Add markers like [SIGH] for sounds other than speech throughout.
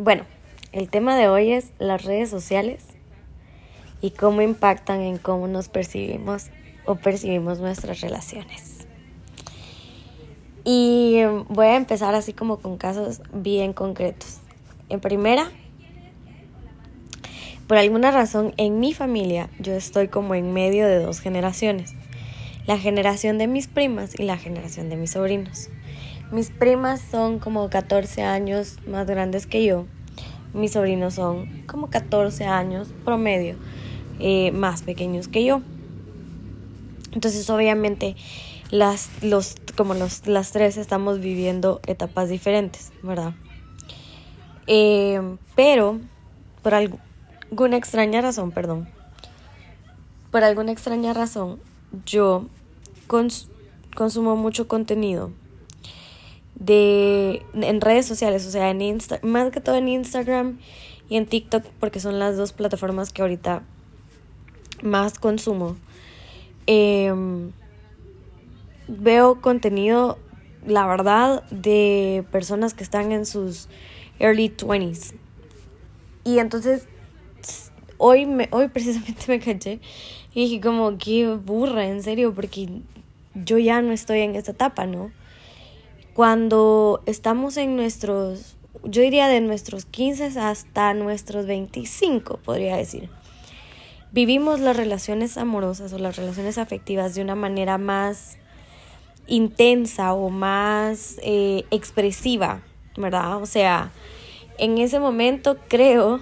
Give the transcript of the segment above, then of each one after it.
Bueno, el tema de hoy es las redes sociales y cómo impactan en cómo nos percibimos o percibimos nuestras relaciones. Y voy a empezar así como con casos bien concretos. En primera, por alguna razón en mi familia yo estoy como en medio de dos generaciones. La generación de mis primas y la generación de mis sobrinos. Mis primas son como 14 años más grandes que yo. Mis sobrinos son como 14 años promedio eh, más pequeños que yo. Entonces obviamente las, los, como los, las tres estamos viviendo etapas diferentes, ¿verdad? Eh, pero por alguna extraña razón, perdón, por alguna extraña razón, yo consumo mucho contenido de en redes sociales, o sea, en Insta más que todo en Instagram y en TikTok, porque son las dos plataformas que ahorita más consumo. Em, veo contenido, la verdad, de personas que están en sus early 20s. Y entonces hoy, me, hoy precisamente [LAUGHS] me caché y dije como, qué burra, en serio, porque yo ya no estoy en esa etapa, ¿no? Cuando estamos en nuestros, yo diría de nuestros 15 hasta nuestros 25, podría decir, vivimos las relaciones amorosas o las relaciones afectivas de una manera más intensa o más eh, expresiva, ¿verdad? O sea, en ese momento creo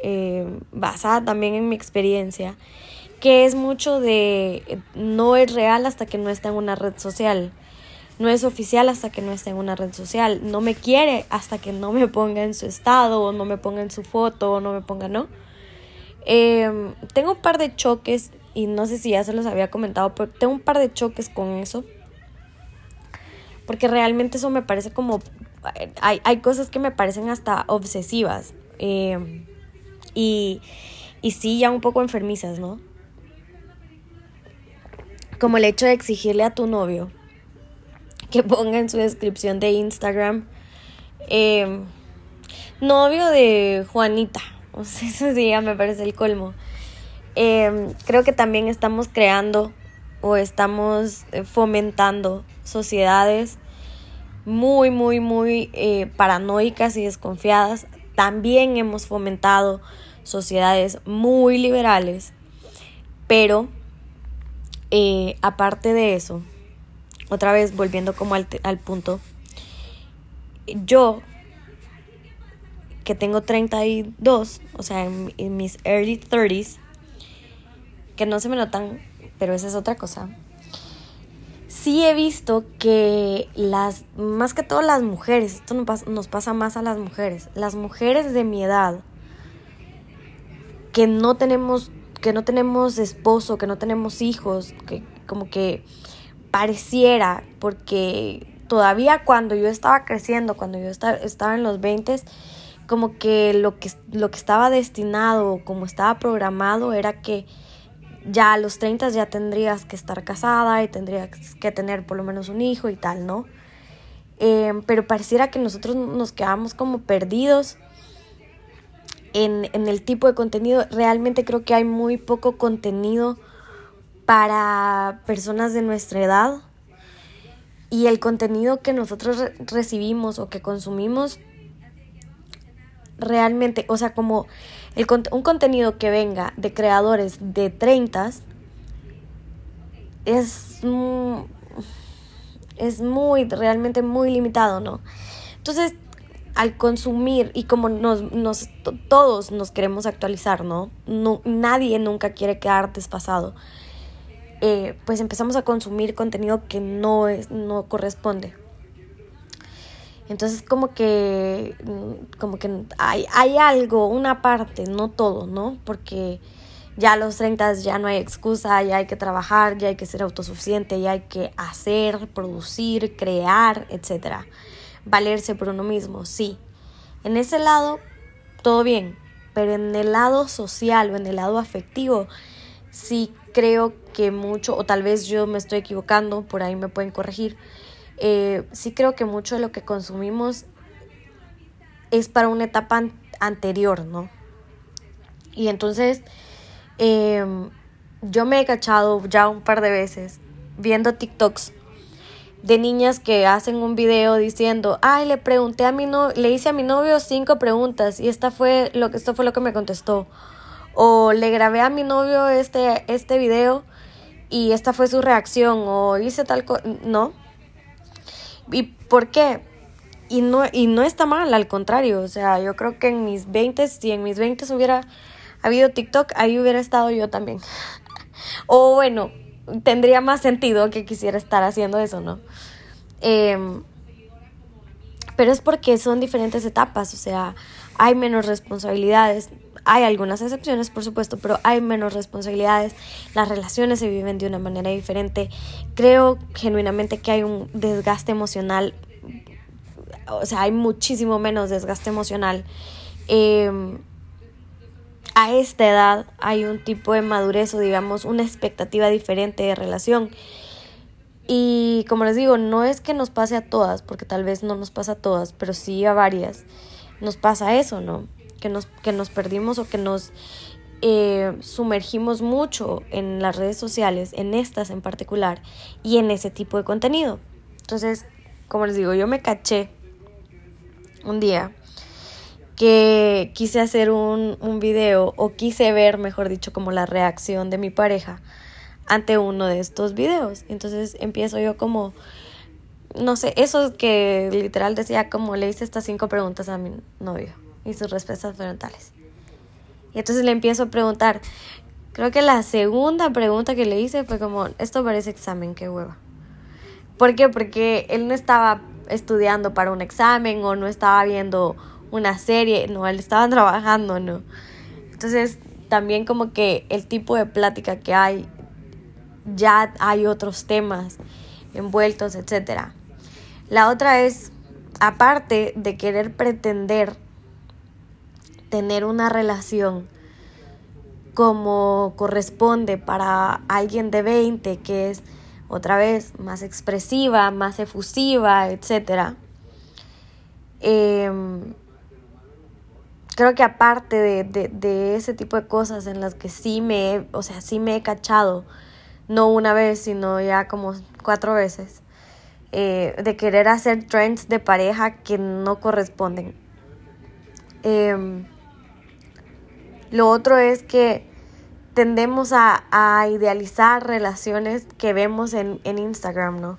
eh, basada también en mi experiencia, que es mucho de no es real hasta que no está en una red social, no es oficial hasta que no está en una red social, no me quiere hasta que no me ponga en su estado o no me ponga en su foto o no me ponga, ¿no? Em, tengo un par de choques y no sé si ya se los había comentado, pero tengo un par de choques con eso. Porque realmente eso me parece como... Hay, hay cosas que me parecen hasta obsesivas. Eh, y, y sí, ya un poco enfermizas, ¿no? Como el hecho de exigirle a tu novio que ponga en su descripción de Instagram em, novio de Juanita. [LAUGHS] O sea, eso sí ya me parece el colmo. Em, creo que también estamos creando o estamos eh, fomentando sociedades muy, muy, muy eh, paranoicas y desconfiadas. También hemos fomentado sociedades muy liberales, pero eh, aparte de eso, otra vez volviendo como al, punto, yo que tengo 32, o sea, en, mis early 30s, que no se me notan, pero esa es otra cosa. Sí he visto que las, más que todo las mujeres, esto nos pasa más a las mujeres, las mujeres de mi edad, que no tenemos, que no tenemos esposo, que no tenemos hijos, que como que pareciera, porque todavía cuando yo estaba creciendo, cuando yo estaba en los 20, como que lo que, lo que estaba destinado, como estaba programado, era que ya a los 30 ya tendrías que estar casada y tendrías que tener por lo menos un hijo y tal, ¿no? Eh, pero pareciera que nosotros nos quedamos como perdidos en, el tipo de contenido. Realmente creo que hay muy poco contenido para personas de nuestra edad. Y el contenido que nosotros recibimos o que consumimos realmente, o sea, como un contenido que venga de creadores de 30 es, es muy, realmente muy limitado, ¿no? Entonces, al consumir y como nos, nos, todos nos queremos actualizar, ¿no? no nadie nunca quiere quedar despasado. Eh, pues empezamos a consumir contenido que no, es, no corresponde. Entonces como que, como que hay, hay algo, una parte, no todo, ¿no? Porque ya a los 30 ya no hay excusa, ya hay que trabajar, ya hay que ser autosuficiente, ya hay que hacer, producir, crear, etcétera valerse por uno mismo, sí. En ese lado, todo bien, pero en el lado social o en el lado afectivo, sí creo que mucho, o tal vez yo me estoy equivocando, por ahí me pueden corregir, eh, sí creo que mucho de lo que consumimos es para una etapa anterior, ¿no? Y entonces em, yo me he cachado ya un par de veces viendo TikToks de niñas que hacen un video diciendo, ay, le pregunté a mi no le hice a mi novio cinco preguntas y esta fue lo que esto fue lo que me contestó. O le grabé a mi novio este, este video y esta fue su reacción. O hice tal cosa. No. ¿Y por qué? Y no, y no está mal, al contrario. O sea, yo creo que en mis 20, si en mis 20 hubiera habido TikTok, ahí hubiera estado yo también. [LAUGHS] o bueno, tendría más sentido que quisiera estar haciendo eso, ¿no? Em, pero es porque son diferentes etapas, o sea, hay menos responsabilidades. Hay algunas excepciones, por supuesto, pero hay menos responsabilidades. Las relaciones se viven de una manera diferente. Creo genuinamente que hay un desgaste emocional. O sea, hay muchísimo menos desgaste emocional. Em, a esta edad hay un tipo de madurez o digamos una expectativa diferente de relación. Y como les digo, no es que nos pase a todas, porque tal vez no nos pasa a todas, pero sí a varias. Nos pasa eso, ¿no? Que nos, que nos perdimos o que nos eh, sumergimos mucho en las redes sociales, en estas en particular, y en ese tipo de contenido. Entonces, como les digo, yo me caché un día que quise hacer un, un video o quise ver, mejor dicho, como la reacción de mi pareja ante uno de estos videos. Entonces empiezo yo como, no sé, eso que literal decía como le hice estas cinco preguntas a mi novio y sus respuestas fueron tales. Y entonces le empiezo a preguntar, creo que la segunda pregunta que le hice fue como, esto parece examen, qué hueva. ¿Por qué? Porque él no estaba estudiando para un examen o no estaba viendo una serie, no, él estaba [LAUGHS] trabajando, no. Entonces, también como que el tipo de plática que hay, ya hay otros temas envueltos, etc. La otra es, aparte de querer pretender tener una relación como corresponde para alguien de 20 que es otra vez más expresiva, más efusiva, etc creo que aparte de, ese tipo de cosas en las que sí me, o sea, sí me he cachado, no una vez, sino ya como cuatro veces, eh, de querer hacer trends de pareja que no corresponden. Em, lo otro es que tendemos a, idealizar relaciones que vemos en, en Instagram, ¿no?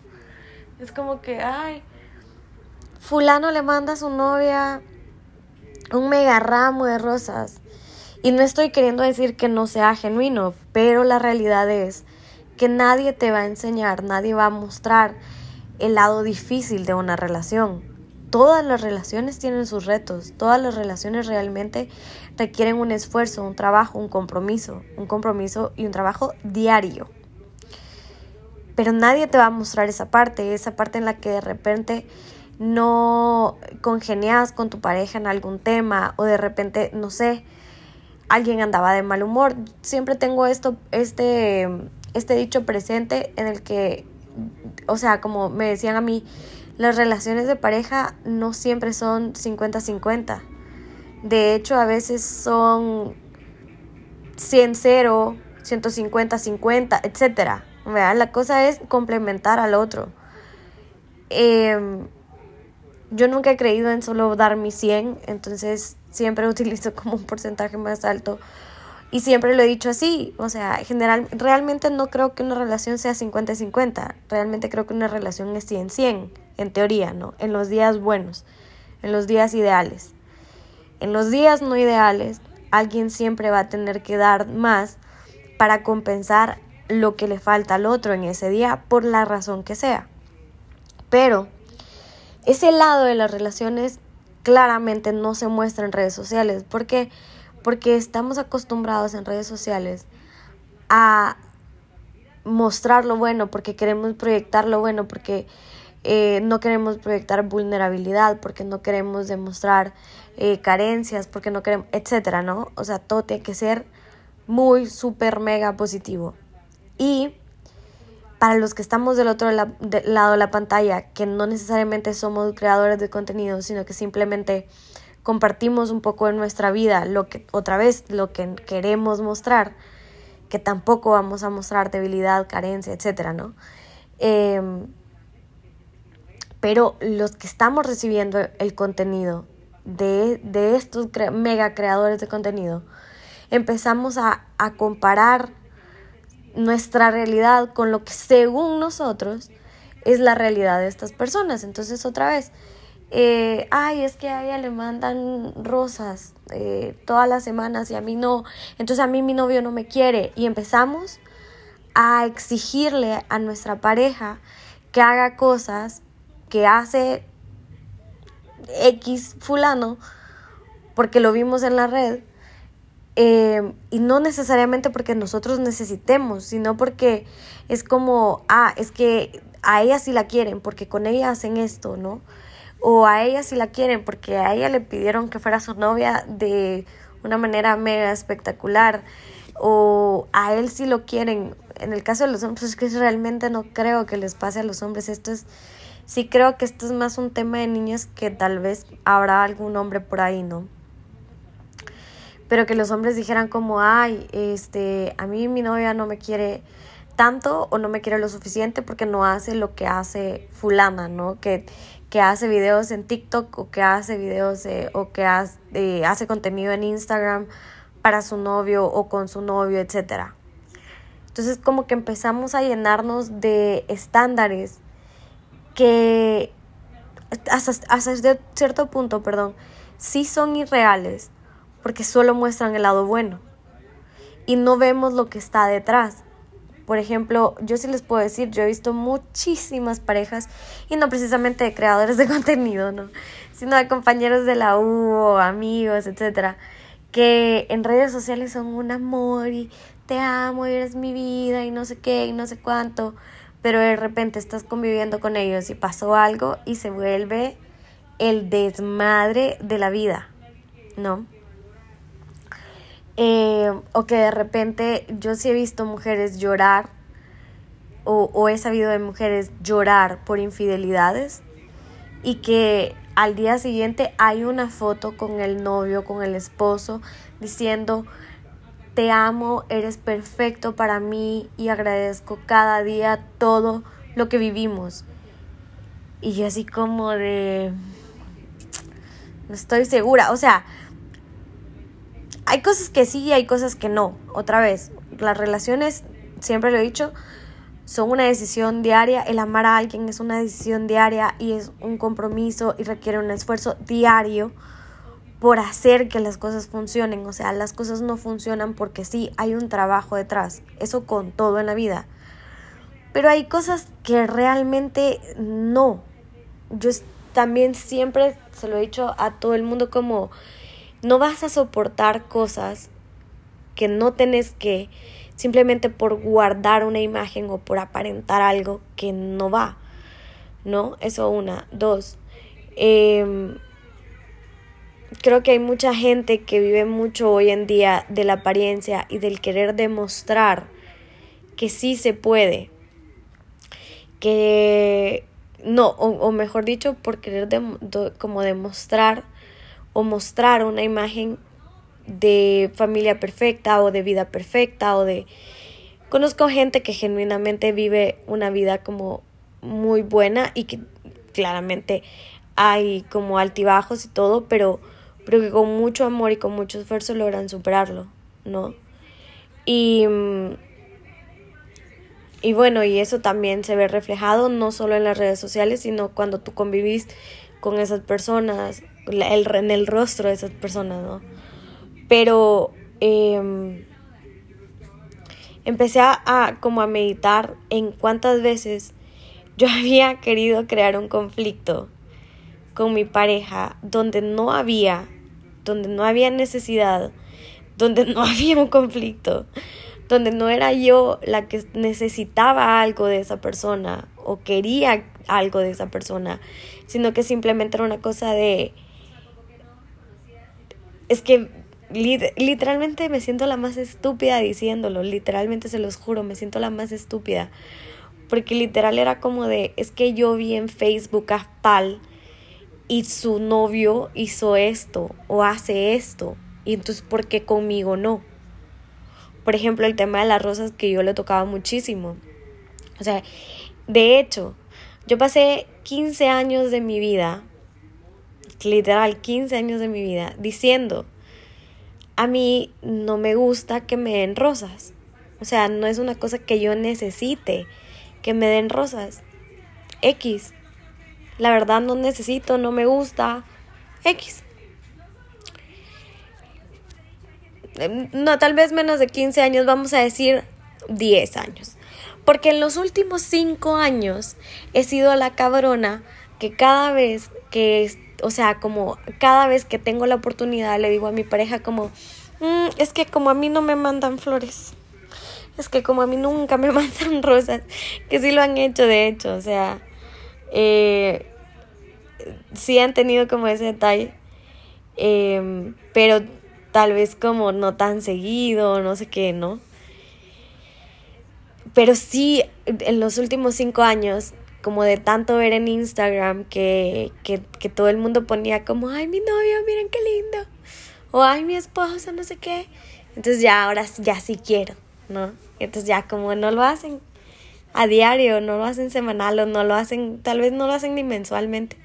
Es como que, ay, fulano le manda a su novia un mega ramo de rosas. Y no estoy queriendo decir que no sea genuino, pero la realidad es que nadie te va a enseñar, nadie va a mostrar el lado difícil de una relación. Todas las relaciones tienen sus retos, todas las relaciones realmente requieren un esfuerzo, un trabajo, un compromiso, un compromiso y un trabajo diario. Pero nadie te va a mostrar esa parte, esa parte en la que de repente no congenias con tu pareja en algún tema o de repente, no sé, alguien andaba de mal humor. Siempre tengo esto, este, este dicho presente en el que, o sea, como me decían a mí, las relaciones de pareja no siempre son 50-50. De hecho, a veces son 100-0, 150-50, etc. La cosa es complementar al otro. Eh, yo nunca he creído en solo dar mi 100, entonces siempre [LAUGHS] utilizo como un porcentaje más alto. Y siempre lo he dicho así, o sea, general, realmente no creo que una relación sea 50-50, realmente creo que una relación es 100-100, en teoría, ¿no? En los días buenos, en los días ideales. En los días no ideales, alguien siempre va a tener que dar más para compensar lo que le falta al otro en ese día por la razón que sea. Pero ese lado de las relaciones claramente no se muestra en redes sociales. ¿Por qué? Porque estamos acostumbrados en redes sociales a mostrar lo bueno, porque queremos proyectar lo bueno, porque eh, no queremos proyectar vulnerabilidad, porque no queremos demostrar eh, carencias, porque no queremos, etcétera, ¿no? O sea, todo tiene que ser muy, súper, mega positivo. Y para los que estamos del otro lado de la pantalla, que no necesariamente somos creadores de contenido, sino que simplemente compartimos un poco de nuestra vida, lo que otra vez lo que queremos mostrar, que tampoco vamos a mostrar debilidad, carencia, etcétera, ¿no? Em, pero los que estamos recibiendo el contenido de, de estos mega creadores de contenido, empezamos a, a comparar nuestra realidad con lo que según nosotros es la realidad de estas personas. Entonces otra vez, eh, ay, es que a ella le mandan rosas eh, todas las semanas y a mí no, entonces a mí mi novio no me quiere y empezamos a exigirle a nuestra pareja que haga cosas que hace X fulano porque lo vimos en la red eh, y no necesariamente porque nosotros necesitemos, sino porque es como, ah, es que a ella sí la quieren porque con ella hacen esto, ¿no? O a ella sí la quieren porque a ella le pidieron que fuera su novia de una manera mega espectacular. O a él sí lo quieren. En el caso de los hombres, es que realmente no creo que les pase a los hombres. Esto es, sí creo que esto es más un tema de niños que tal vez habrá algún hombre por ahí, ¿no? pero que los hombres dijeran como, ay, este, a mí mi novia no me quiere tanto o no me quiere lo suficiente porque no hace lo que hace fulana, ¿no? Que, que hace videos en TikTok o que hace videos o que hace, eh, hace contenido en Instagram para su novio o con su novio, etc. Entonces como que empezamos a llenarnos de estándares que hasta, hasta cierto punto, perdón, sí son irreales porque solo muestran el lado bueno y no vemos lo que está detrás. Por ejemplo, yo sí les puedo decir, yo he visto muchísimas parejas, y no precisamente de creadores de [LAUGHS] contenido, ¿no? Sino de compañeros de la U o amigos, etcétera, que en redes sociales son un amor y te amo y eres mi vida y no sé qué y no sé cuánto, pero de repente estás conviviendo con ellos y pasó algo y se vuelve el desmadre de la vida, ¿no? Eh, o que de repente yo sí he visto mujeres llorar o, o he sabido de mujeres llorar por infidelidades y que al día siguiente hay una foto con el novio, con el esposo, diciendo, te amo, eres perfecto para mí y agradezco cada día todo lo que vivimos. Y yo así como de... No estoy segura, o sea, hay cosas que sí y hay cosas que no. Otra vez, las relaciones, siempre lo he dicho, son una decisión diaria. El amar a alguien es una decisión diaria y es un compromiso y requiere un esfuerzo diario por hacer que las cosas funcionen. O sea, las cosas no funcionan porque sí, hay un trabajo detrás. Eso con todo en la vida. Pero hay cosas que realmente no. Yo también siempre se lo he dicho a todo el mundo como no vas a soportar cosas que no tenés que simplemente por guardar una imagen o por aparentar algo que no va. ¿No? Eso una. Dos. Em, creo que hay mucha gente que vive mucho hoy en día de la apariencia y del querer demostrar que sí se puede. Que no, o, mejor dicho, por querer como demostrar o mostrar una imagen de familia perfecta o de vida perfecta o de... Conozco gente que genuinamente vive una vida como muy buena y que claramente hay como altibajos y todo, pero, pero que con mucho amor y con mucho esfuerzo logran superarlo, ¿no? Y, y bueno, y eso también se ve reflejado no solo en las redes sociales, sino cuando tú convivís con esas personas, el, en el rostro de esas personas, ¿no? Pero em, empecé a, como a meditar en cuántas veces yo [LAUGHS] había querido crear un conflicto con mi pareja donde no había, donde no había necesidad, donde no [LAUGHS] había un conflicto, donde no era yo la que necesitaba algo de esa persona o quería algo de esa persona, sino que simplemente era una cosa de es que literalmente me siento la más estúpida diciéndolo, literalmente se los juro, me siento la más estúpida. Porque literal era como de, es que yo vi en Facebook a tal y su novio hizo esto o hace esto. Y entonces, ¿por qué conmigo no? Por ejemplo, el tema de las rosas que yo le tocaba muchísimo. O sea, de hecho, yo pasé 15 años de mi vida, literal 15 años de mi vida, diciendo, a mí no me gusta que me den rosas. O sea, no es una cosa que yo necesite que me den rosas. X. La verdad no necesito, no me gusta. X. Em, no, tal vez menos de 15 años, vamos a decir 10 años. Porque en los últimos 5 años he sido la cabrona que cada vez que, o sea, como cada vez que tengo la oportunidad le digo a mi pareja como, mm, es que como a mí no me mandan flores, es que como a mí nunca me [LAUGHS] mandan rosas, que sí lo han hecho de hecho, o sea, eh, sí han tenido como ese detalle, em, pero tal vez como no tan seguido, no sé qué, ¿no? Pero sí, en los últimos cinco años, como de tanto ver en Instagram que, que, que todo el mundo ponía como, ay, mi novio, miren qué lindo, o ay, mi esposa, no sé qué. Entonces ya ahora ya sí quiero, ¿no? Entonces ya como no lo hacen a diario, no lo hacen semanal o no lo hacen, tal vez no lo hacen ni mensualmente.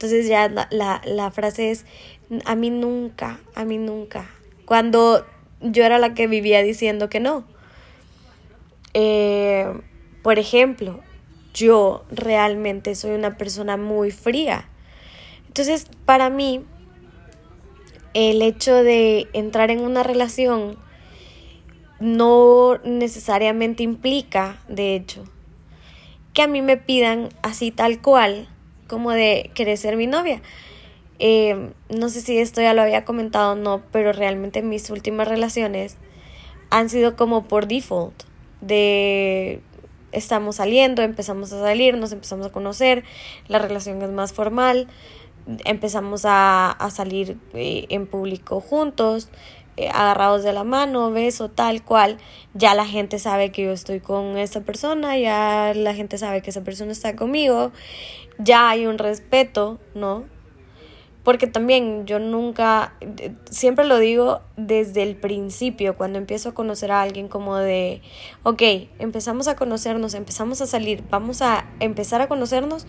Entonces ya la, la, frase es, a mí nunca, a mí nunca. Cuando yo era la que vivía diciendo que no. Eh, por ejemplo, yo realmente soy una persona muy fría. Entonces, para mí, el hecho de entrar en una relación no necesariamente implica, de hecho, que a mí me pidan así tal cual como de querer ser mi novia. Eh, no sé si esto ya lo había comentado o no, pero realmente mis últimas relaciones han sido como por default, de estamos saliendo, empezamos a salir, nos empezamos a conocer, la relación es más formal, empezamos a, a salir eh, en público juntos, agarrados de la mano, beso, tal cual, ya la gente sabe que yo estoy con esa persona, ya la gente sabe que esa persona está conmigo, ya hay un respeto, ¿no? Porque también yo nunca, siempre lo digo desde el principio, cuando empiezo a conocer a alguien como de, ok, empezamos a conocernos, empezamos a salir, vamos a empezar a conocernos,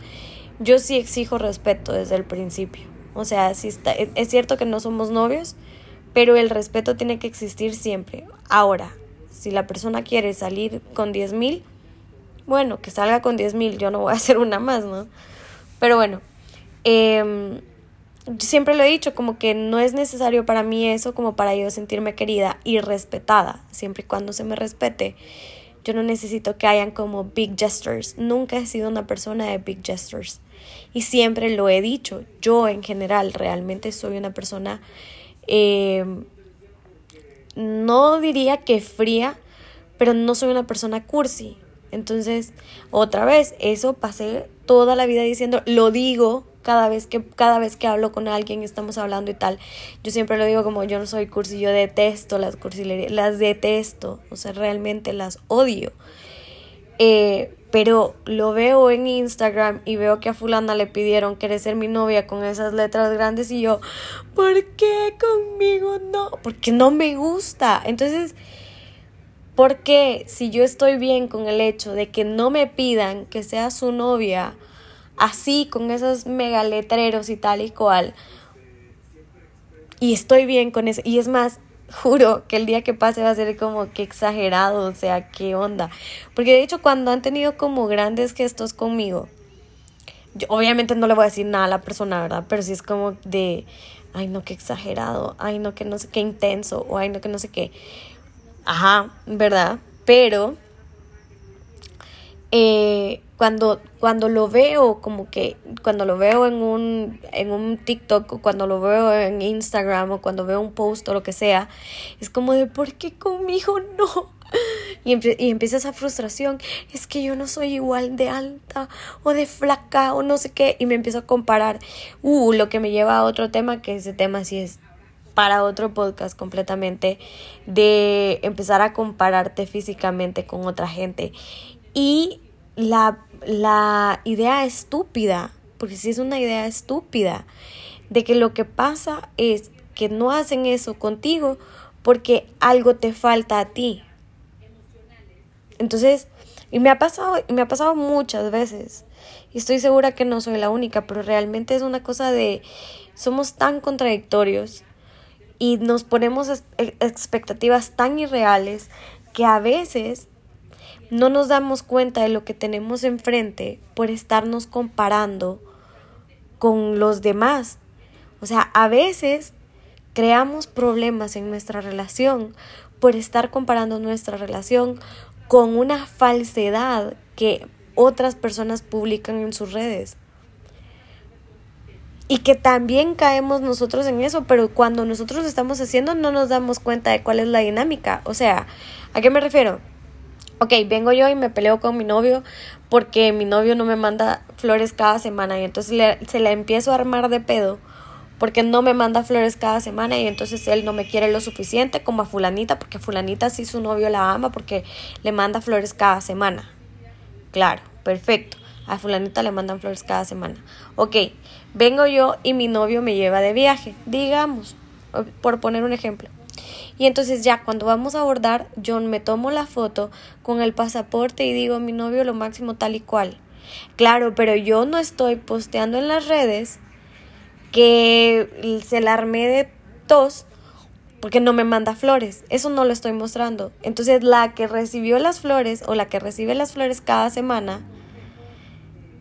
yo sí exijo respeto desde el principio. O sea, si está, es cierto que no somos novios, pero el respeto tiene que existir siempre. Ahora, si la persona quiere salir con 10 mil, bueno, que salga con 10 mil, yo no voy a hacer una más, ¿no? Pero bueno, eh, siempre lo he dicho, como que no es necesario para mí eso como para yo sentirme querida y respetada, siempre y cuando se me respete. Yo no necesito que hayan como big gestures. Nunca he sido una persona de big gestures. Y siempre lo he dicho. Yo en general realmente soy una persona eh, no diría que fría, pero no soy una persona cursi. Entonces, otra vez, eso pasé toda la vida diciendo, lo digo cada vez que cada vez que hablo con alguien estamos hablando y tal. Yo siempre lo digo como yo no soy cursi, yo detesto las cursilerías, las detesto, o sea, realmente las odio. Eh, pero lo veo en Instagram y veo que a fulana le pidieron querer ser mi novia con esas letras grandes y yo, ¿por qué conmigo no? Porque no me gusta. Entonces, ¿por qué si yo estoy bien con el hecho de que no me pidan que sea su novia así con esos megaletreros y tal y cual? Y estoy bien con eso. Y es más, juro que el día que pase va a ser como que exagerado, o sea, qué onda. Porque de hecho cuando han tenido como grandes gestos conmigo, yo obviamente no le voy a decir nada a la persona, ¿verdad? Pero sí es como de, ay no, qué exagerado, ay no, que no sé qué intenso, o ay no, que no sé qué. Ajá, ¿verdad? Pero eh, cuando, cuando lo veo, como que cuando lo veo en un, en un TikTok o cuando lo veo en Instagram o cuando veo un post o lo que sea, es como de, ¿por qué conmigo [LAUGHS] no? Y, y empieza esa frustración, es que yo no soy igual de alta o de flaca o no sé qué, y me empiezo a comparar, uh, lo que me lleva a otro tema, que ese tema sí es para otro podcast completamente, de empezar a compararte físicamente con otra gente. Y la la idea estúpida porque si es una idea estúpida, de que lo que pasa es que no hacen eso contigo porque algo te falta a ti. Entonces, y me ha pasado, me ha pasado muchas veces. Y estoy segura que no soy la única, pero realmente es una cosa de somos tan contradictorios y nos ponemos expectativas tan irreales que a veces no nos damos cuenta de lo que tenemos enfrente por estarnos comparando con los demás. O sea, a veces creamos problemas en nuestra relación por estar comparando nuestra relación con una falsedad que otras personas publican en sus redes. Y que también caemos nosotros en eso, pero cuando nosotros lo estamos haciendo no nos damos cuenta de cuál es la dinámica. O sea, ¿a qué me refiero? Ok, vengo yo y me peleo con mi novio porque mi novio no me manda flores cada semana y entonces se le empiezo a armar de pedo porque no me manda flores cada semana y entonces él no me quiere lo suficiente como a fulanita porque fulanita sí su novio la ama porque le manda flores cada semana. Claro, perfecto. A fulanita le mandan flores cada semana. Ok, vengo yo y mi novio me lleva de viaje, digamos, por poner un ejemplo. Y entonces ya cuando vamos a abordar, yo me tomo la foto con el pasaporte y digo mi novio lo máximo tal y cual. Claro, pero yo no estoy posteando en las redes que se la armé de tos porque no me manda flores. Eso no lo estoy mostrando. Entonces la que recibió las flores o la que recibe las flores cada semana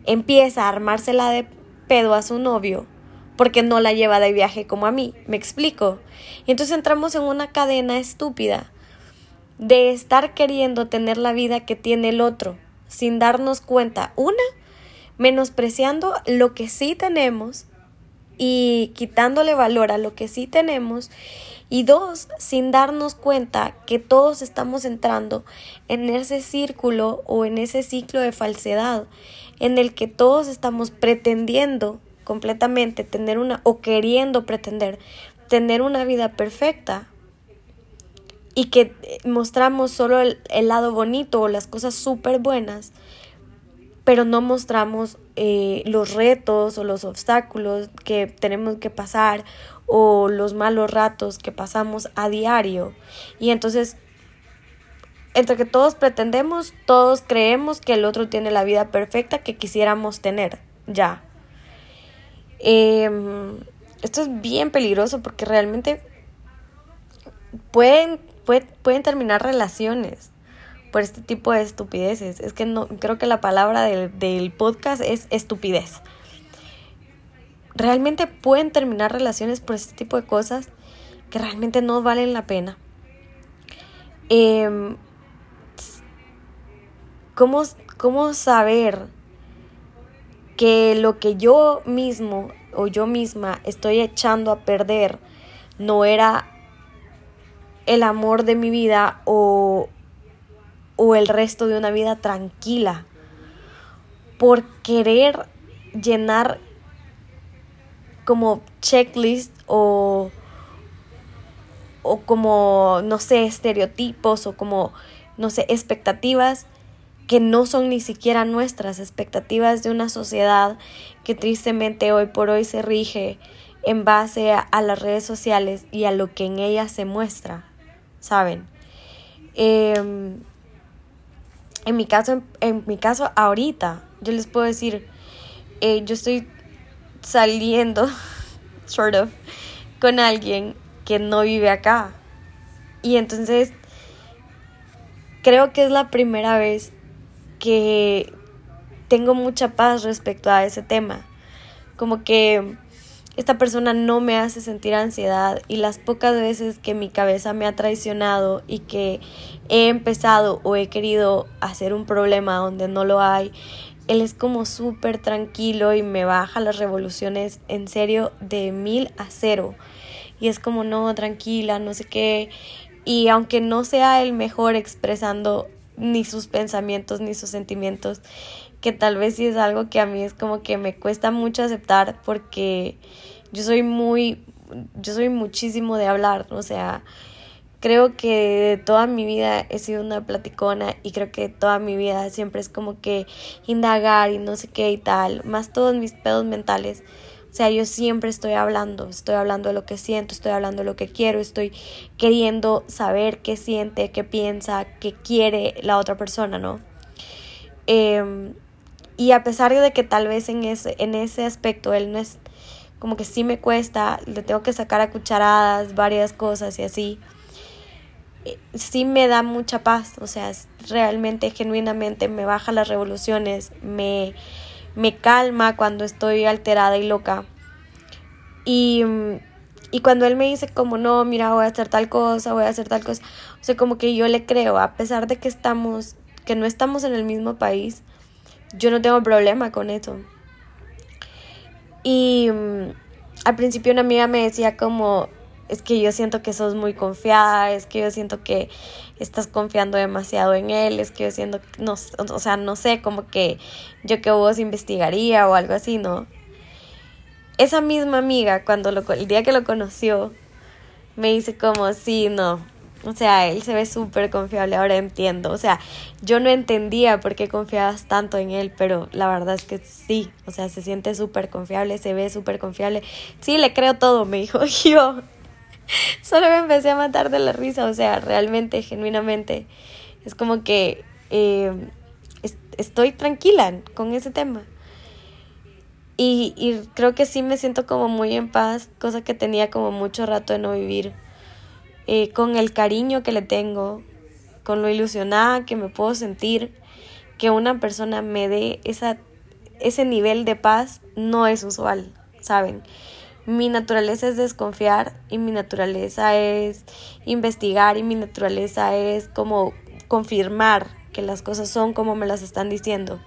empieza a armársela de pedo a su novio porque no la lleva de viaje como a mí. ¿Me explico? Y entonces entramos en una cadena estúpida de estar queriendo tener la vida que tiene el otro sin darnos cuenta. Una, menospreciando lo que sí tenemos y quitándole valor a lo que sí tenemos. Y dos, sin darnos cuenta que todos estamos entrando en ese círculo o en ese ciclo de falsedad en el que todos estamos pretendiendo completamente tener una o queriendo pretender tener una vida perfecta y que mostramos solo el, lado bonito o las cosas súper buenas, pero no mostramos eh, los retos o los obstáculos que tenemos que pasar o los malos ratos que pasamos a diario. Y entonces, entre que todos pretendemos, todos creemos que el otro tiene la vida perfecta que quisiéramos tener, ya. Em, esto es bien peligroso porque realmente pueden, pueden terminar relaciones por este tipo de estupideces. Es que no, creo que la palabra del, del podcast es estupidez. Realmente pueden terminar relaciones por este tipo de cosas que realmente no valen la pena. Eh, ¿cómo, ¿Cómo saber que lo que yo mismo o yo misma estoy echando a perder no era el amor de mi vida o, o el resto de una vida tranquila. Por querer llenar como checklist o, o como, no sé, estereotipos o como, no sé, expectativas que no son ni siquiera nuestras expectativas de una sociedad que tristemente hoy por hoy se rige en base a, las redes sociales y a lo que en ellas se muestra, ¿saben? Em, en mi caso, en, mi caso ahorita, yo les puedo decir, eh, yo estoy saliendo, [LAUGHS] sort of, con alguien que no vive acá. Y entonces, creo que es la primera vez que tengo mucha paz respecto a ese tema. Como que esta persona no me hace sentir ansiedad y las pocas veces que mi cabeza me ha traicionado y que he empezado o he querido hacer un problema donde no lo hay, él es como súper tranquilo y me baja las revoluciones en serio de mil a cero. Y es como, no, tranquila, no sé qué. Y aunque no sea el mejor expresando ni sus pensamientos ni sus sentimientos, que tal vez sí es algo que a mí es como que me cuesta mucho aceptar porque yo soy muy, yo soy muchísimo de hablar, o sea, creo que toda mi vida he sido una platicona y creo que toda mi vida siempre es como que indagar y no sé qué y tal, más todos mis pedos mentales. O sea, yo siempre estoy hablando, estoy hablando de lo que siento, estoy hablando de lo que quiero, estoy queriendo saber qué siente, qué piensa, qué quiere la otra persona, ¿no? Em, y a pesar de que tal vez en ese, en ese aspecto él no es como que sí me cuesta, le tengo que sacar a cucharadas varias cosas y así eh, sí me da mucha paz, o sea, realmente, genuinamente me baja las revoluciones, me, me calma cuando estoy alterada y loca. Y, y cuando él me dice como, no, mira, voy a hacer tal cosa, voy a hacer tal cosa, o sea, como que yo le creo, a pesar de que estamos, que no estamos en el mismo país, yo no tengo problema con eso. Y mm, al principio una amiga me decía como, es que yo siento que sos muy confiada, es que yo siento que estás confiando demasiado en él, es que yo siento, no, o sea, no sé, como que yo que vos investigaría o algo así, ¿no? Esa misma amiga, cuando lo, el día que lo conoció, me dice como, sí, no, o sea, él se ve súper confiable, ahora entiendo. O sea, yo no entendía por qué confiabas tanto en él, pero la verdad es que sí. O sea, se siente súper confiable, se ve súper confiable. Sí, le creo todo, me dijo [LAUGHS] yo. [LAUGHS] solo me empecé a matar de la risa, o sea, realmente, genuinamente, es como que eh, estoy tranquila con ese tema. Y, y creo que sí me siento como muy en paz, cosa que tenía como mucho rato de no vivir, eh, con el cariño que le tengo, con lo ilusionada que me puedo sentir, que una persona me dé esa, ese nivel de paz no es usual, ¿saben? Mi naturaleza es desconfiar y mi naturaleza es investigar y mi naturaleza es como confirmar que las cosas son como me las están diciendo.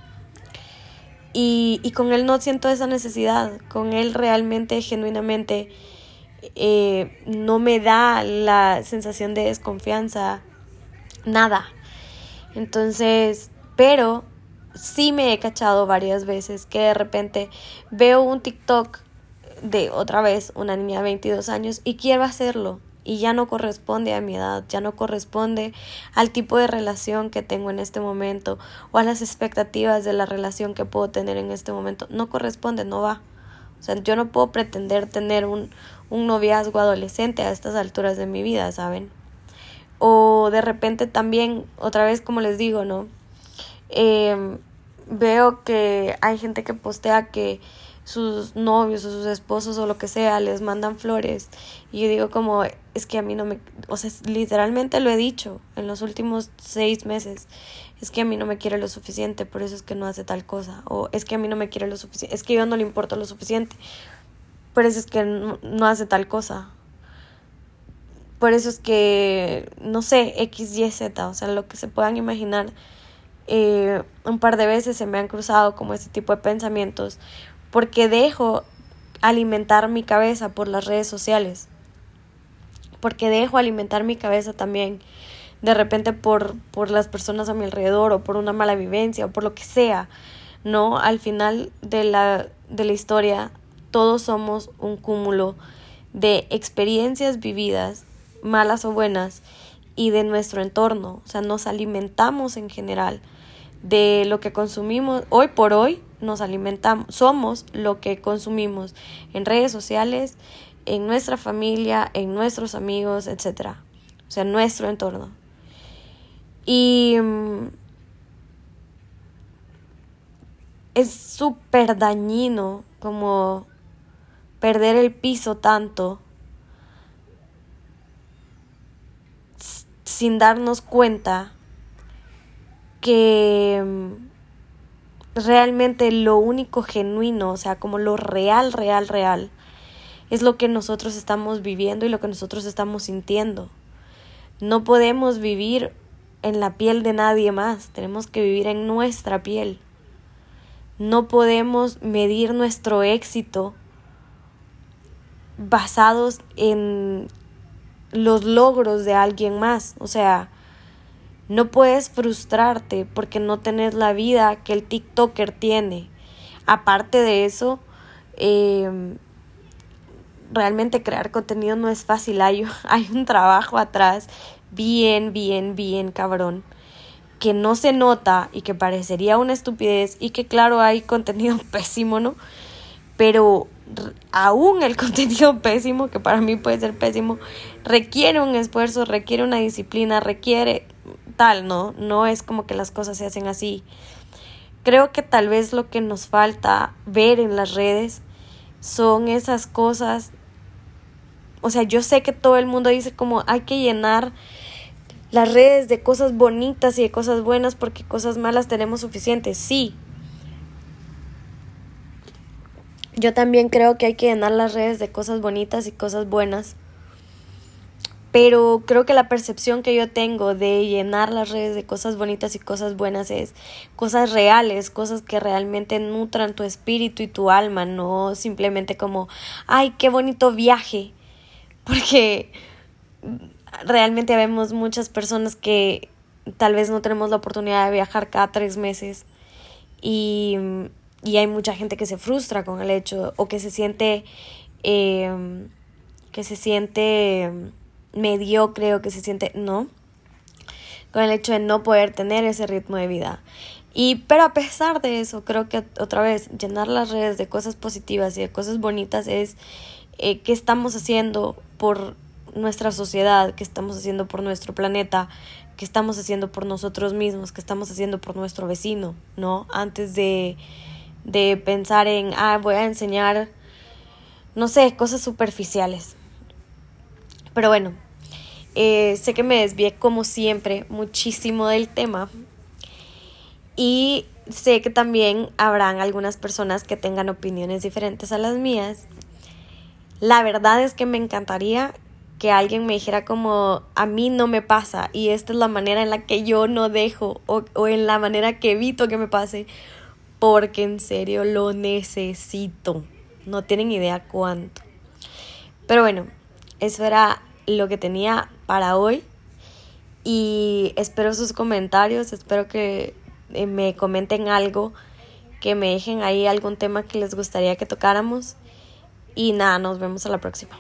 Y, y con él no siento esa necesidad, con él realmente, genuinamente, eh, no me da la sensación de desconfianza, nada. Entonces, pero sí me he cachado varias veces que de repente veo un TikTok de otra vez una niña de 22 años y quiero hacerlo y ya no corresponde a mi edad, ya no corresponde al tipo de relación que tengo en este momento o a las expectativas de la relación que puedo tener en este momento. No corresponde, no va. O sea, yo no puedo pretender tener un, un noviazgo adolescente a estas alturas de mi vida, ¿saben? O de repente también, otra vez como les digo, ¿no? Eh, veo que hay gente que postea que sus novios o sus esposos o lo que sea les mandan flores. Y yo digo como es que a mí no me o sea literalmente lo he dicho en los últimos seis meses es que a mí no me quiere lo suficiente por eso es que no hace tal cosa. O es que a mí no me quiere lo suficiente es que yo no le importo lo suficiente por eso es que no, hace tal cosa. Por eso es que no sé x y z o sea lo que se puedan imaginar eh, un par de veces se me han cruzado como ese tipo de pensamientos porque dejo alimentar mi cabeza por las redes sociales, porque dejo alimentar mi cabeza también de repente por, por las personas a mi alrededor o por una mala vivencia o por lo que sea, ¿no? Al final de la, de la historia todos somos un cúmulo de experiencias vividas, malas o buenas, y de nuestro entorno, o sea, nos alimentamos en general de lo que consumimos hoy por hoy nos alimentamos, somos lo que consumimos en redes sociales, en nuestra familia, en nuestros amigos, etc. O sea, nuestro entorno. Y mm, es súper dañino como perder el piso tanto sin darnos cuenta que mm, realmente lo único genuino, o sea, como lo real, real, real, es lo que nosotros estamos viviendo y lo que nosotros estamos sintiendo. No podemos vivir en la piel de nadie más, tenemos que vivir en nuestra piel. No podemos medir nuestro éxito basados en los logros de alguien más, o sea, no puedes frustrarte porque no tenés la vida que el TikToker tiene. Aparte de eso, em, realmente crear contenido no es fácil, hay, [LAUGHS] hay un trabajo atrás bien, bien, bien cabrón que no se nota y que parecería una estupidez y que claro hay contenido [LAUGHS] pésimo, ¿no? Pero aún el [LAUGHS] contenido pésimo, que para mí puede ser pésimo, requiere un esfuerzo, requiere una disciplina, requiere tal, ¿no? No es como que las cosas se hacen así. Creo que tal vez lo que nos falta ver en las redes son esas cosas. O sea, yo sé que todo el mundo dice como hay que llenar las redes de cosas bonitas y de cosas buenas porque cosas malas tenemos suficientes. Sí. Yo también creo que hay que llenar las redes de cosas bonitas y cosas buenas pero creo que la percepción que yo tengo de llenar las redes de cosas bonitas y cosas buenas es cosas reales, cosas que realmente nutran tu espíritu y tu alma, no simplemente como, ay, qué bonito viaje, [LAUGHS] porque realmente vemos muchas personas que tal vez no tenemos la oportunidad de viajar cada tres meses y, y hay mucha gente que se frustra con el hecho o que se siente eh, que se siente mediocre o que se siente, no, con el hecho de no poder tener ese ritmo de vida. Y, pero a pesar de eso, creo que otra vez, llenar las redes de cosas positivas y de cosas bonitas es eh, qué estamos haciendo por nuestra sociedad, qué estamos haciendo por nuestro planeta, qué estamos haciendo por nosotros mismos, qué estamos haciendo por nuestro vecino, ¿no? Antes de, de pensar en, ah, voy a enseñar, no sé, cosas superficiales. Pero bueno, eh, sé que me desvié como siempre muchísimo del tema y sé que también habrán algunas personas que tengan opiniones diferentes a las mías. La verdad es que me encantaría que alguien me dijera como a mí no me pasa y esta es la manera en la que yo no dejo o, o en la manera que evito que me pase porque en serio lo necesito. No tienen idea cuánto. Pero bueno, eso era lo que tenía para hoy. Y espero sus comentarios, espero que eh, me comenten algo, que me dejen ahí algún tema que les gustaría que tocáramos. Y nada, nos vemos a la próxima.